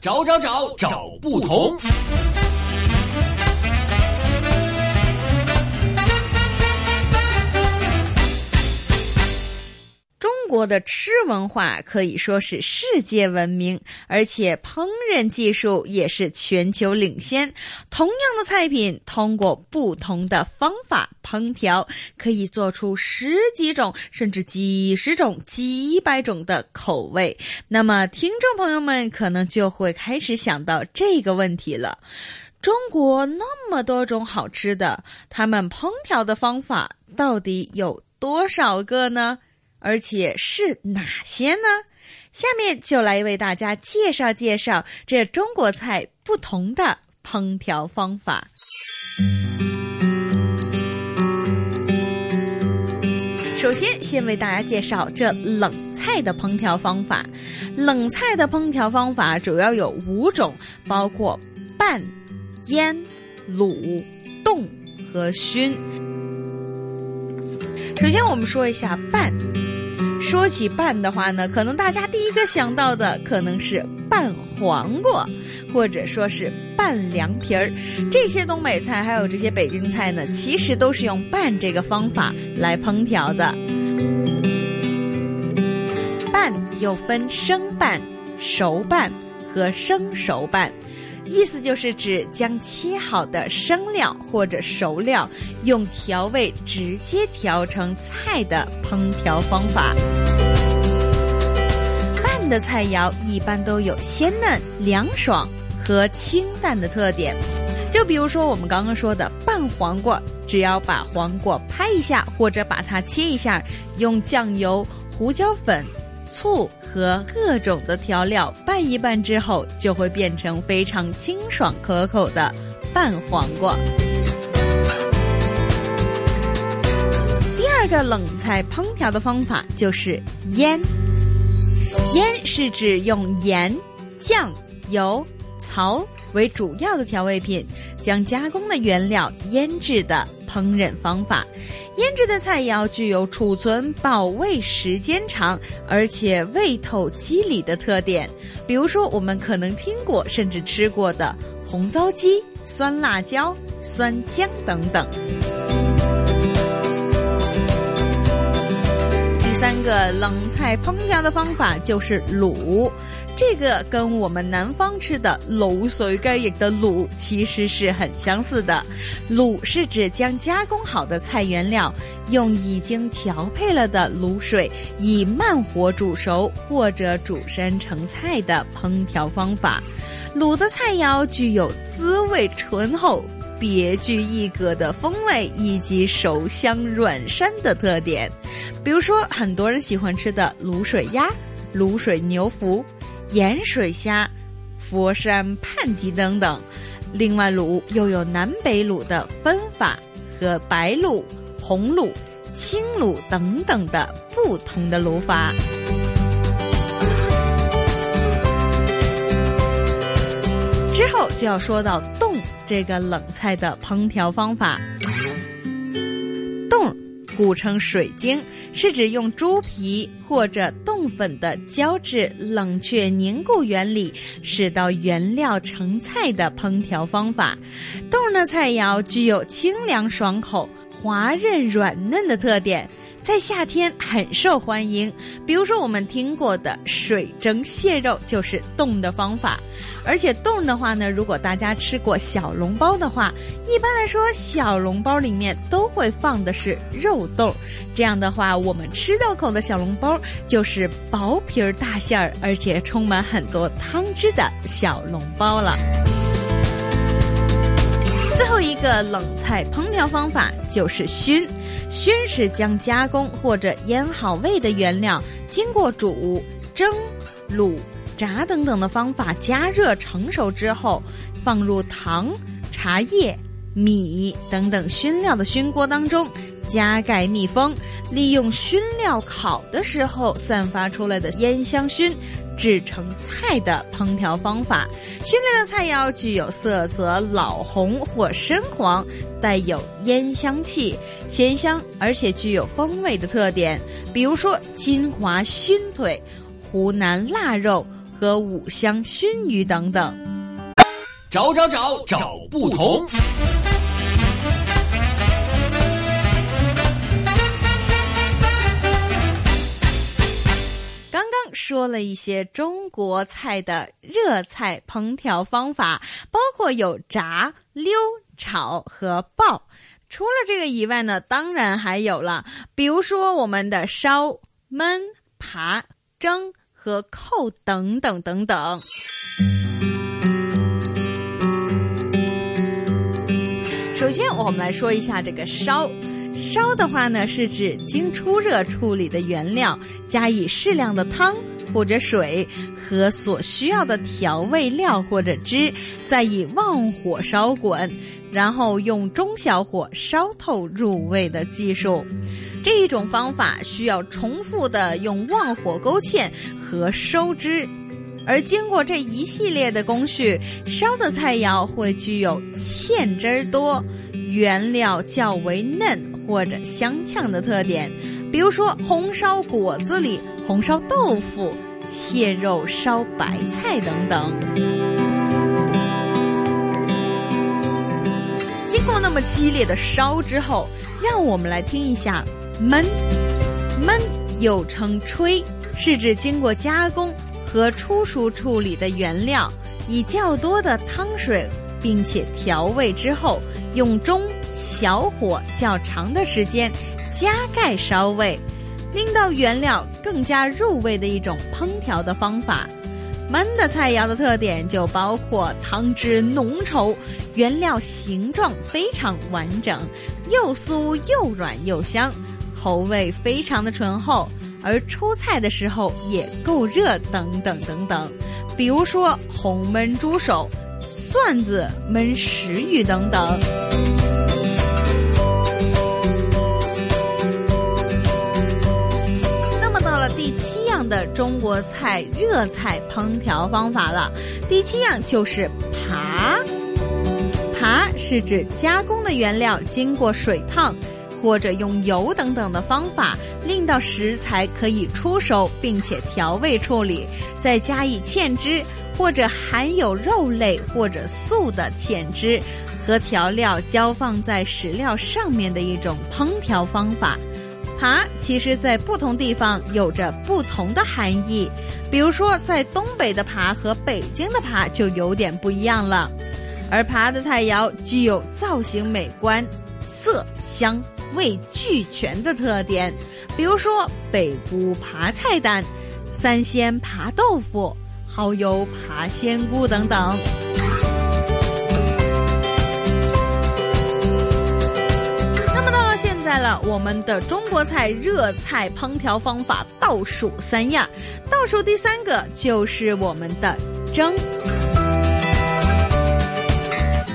找找找找不同。国的吃文化可以说是世界闻名，而且烹饪技术也是全球领先。同样的菜品，通过不同的方法烹调，可以做出十几种甚至几十种、几百种的口味。那么，听众朋友们可能就会开始想到这个问题了：中国那么多种好吃的，他们烹调的方法到底有多少个呢？而且是哪些呢？下面就来为大家介绍介绍这中国菜不同的烹调方法。首先，先为大家介绍这冷菜的烹调方法。冷菜的烹调方法主要有五种，包括拌、腌、卤、冻和熏。首先，我们说一下拌。说起拌的话呢，可能大家第一个想到的可能是拌黄瓜，或者说是拌凉皮儿。这些东北菜还有这些北京菜呢，其实都是用拌这个方法来烹调的。拌又分生拌、熟拌和生熟拌。意思就是指将切好的生料或者熟料用调味直接调成菜的烹调方法。拌的菜肴一般都有鲜嫩、凉爽和清淡的特点。就比如说我们刚刚说的拌黄瓜，只要把黄瓜拍一下或者把它切一下，用酱油、胡椒粉。醋和各种的调料拌一拌之后，就会变成非常清爽可口的拌黄瓜。第二个冷菜烹调的方法就是腌。腌是指用盐、酱油、曹为主要的调味品，将加工的原料腌制的烹饪方法。腌制的菜肴具有储存保味时间长，而且味透肌理的特点。比如说，我们可能听过甚至吃过的红糟鸡、酸辣椒、酸姜等等。第三个冷菜烹调的方法就是卤。这个跟我们南方吃的卤水鸡翼的卤其实是很相似的。卤是指将加工好的菜原料用已经调配了的卤水以慢火煮熟或者煮山成菜的烹调方法。卤的菜肴具有滋味醇厚、别具一格的风味以及熟香软膻的特点。比如说，很多人喜欢吃的卤水鸭、卤水牛腹。盐水虾、佛山盼蹄等等，另外卤又有南北卤的分法和白卤、红卤、青卤等等的不同的卤法。之后就要说到冻这个冷菜的烹调方法。冻，古称水晶。是指用猪皮或者冻粉的胶质冷却凝固原理，使到原料成菜的烹调方法。冻的菜肴具有清凉爽口、滑润软嫩的特点。在夏天很受欢迎，比如说我们听过的水蒸蟹肉就是冻的方法，而且冻的话呢，如果大家吃过小笼包的话，一般来说小笼包里面都会放的是肉冻，这样的话我们吃到口的小笼包就是薄皮儿大馅儿，而且充满很多汤汁的小笼包了。最后一个冷菜烹调方法就是熏。熏是将加工或者腌好味的原料，经过煮、蒸、卤、炸等等的方法加热成熟之后，放入糖、茶叶、米等等熏料的熏锅当中，加盖密封，利用熏料烤的时候散发出来的烟香熏。制成菜的烹调方法，熏类的菜肴具有色泽老红或深黄，带有烟香气、鲜香，而且具有风味的特点。比如说金华熏腿、湖南腊肉、和五香熏鱼等等。找找找找不同。说了一些中国菜的热菜烹调方法，包括有炸、溜、炒和爆。除了这个以外呢，当然还有了，比如说我们的烧、焖、扒、蒸和扣等等等等。首先，我们来说一下这个烧。烧的话呢，是指经出热处理的原料，加以适量的汤或者水和所需要的调味料或者汁，再以旺火烧滚，然后用中小火烧透入味的技术。这一种方法需要重复的用旺火勾芡和收汁，而经过这一系列的工序，烧的菜肴会具有芡汁儿多。原料较为嫩或者香呛的特点，比如说红烧果子里红烧豆腐、蟹肉烧白菜等等。经过那么激烈的烧之后，让我们来听一下焖。焖又称炊，是指经过加工和初熟处理的原料，以较多的汤水。并且调味之后，用中小火较长的时间加盖烧味，拎到原料更加入味的一种烹调的方法。焖的菜肴的特点就包括汤汁浓稠，原料形状非常完整，又酥又软又香，口味非常的醇厚，而出菜的时候也够热，等等等等。比如说红焖猪手。蒜子焖石鱼等等。第七样的中国菜热菜烹调方法了，第七样就是扒。扒是指加工的原料经过水烫。或者用油等等的方法，令到食材可以出熟，并且调味处理，再加以芡汁或者含有肉类或者素的芡汁和调料浇放在食料上面的一种烹调方法。爬其实在不同地方有着不同的含义，比如说在东北的爬和北京的爬就有点不一样了。而爬的菜肴具有造型美观、色香。味俱全的特点，比如说北菇扒菜蛋、三鲜扒豆腐、蚝油扒鲜菇等等。在了，我们的中国菜热菜烹调方法倒数三样，倒数第三个就是我们的蒸。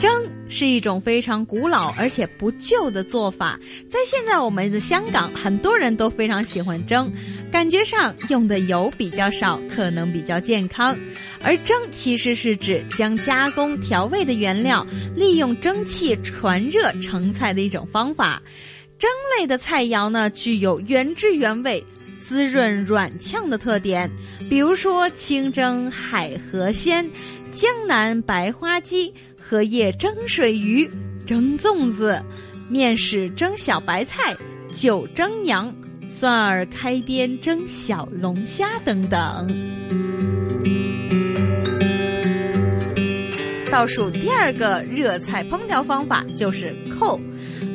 蒸是一种非常古老而且不旧的做法，在现在我们的香港，很多人都非常喜欢蒸，感觉上用的油比较少，可能比较健康。而蒸其实是指将加工调味的原料利用蒸汽传热成菜的一种方法。蒸类的菜肴呢，具有原汁原味、滋润软呛的特点，比如说清蒸海河鲜、江南白花鸡。荷叶蒸水鱼、蒸粽子、面食蒸小白菜、酒蒸羊、蒜儿开边蒸小龙虾等等。倒数第二个热菜烹调方法就是扣，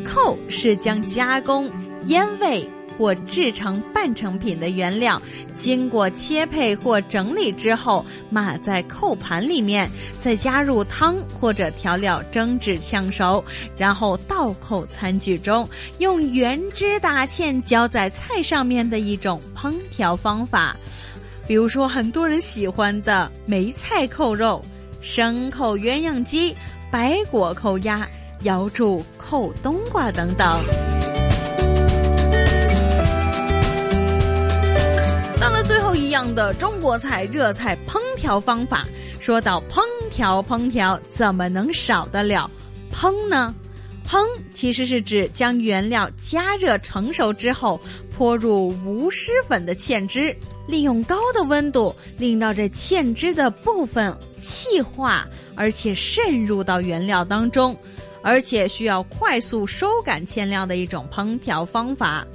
扣是将加工、腌味。或制成半成品的原料，经过切配或整理之后，码在扣盘里面，再加入汤或者调料蒸至呛熟，然后倒扣餐具中，用原汁打芡浇在菜上面的一种烹调方法。比如说，很多人喜欢的梅菜扣肉、生扣鸳鸯鸡、白果扣鸭、瑶柱扣冬瓜等等。到了最后一样的中国菜热菜烹调方法，说到烹调，烹调怎么能少得了烹呢？烹其实是指将原料加热成熟之后，泼入无湿粉的芡汁，利用高的温度令到这芡汁的部分气化，而且渗入到原料当中，而且需要快速收感芡料的一种烹调方法。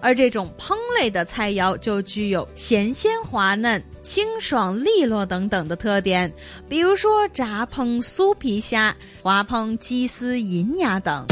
而这种烹类的菜肴就具有咸鲜滑嫩、清爽利落等等的特点，比如说炸烹酥皮虾、滑烹鸡丝银牙等。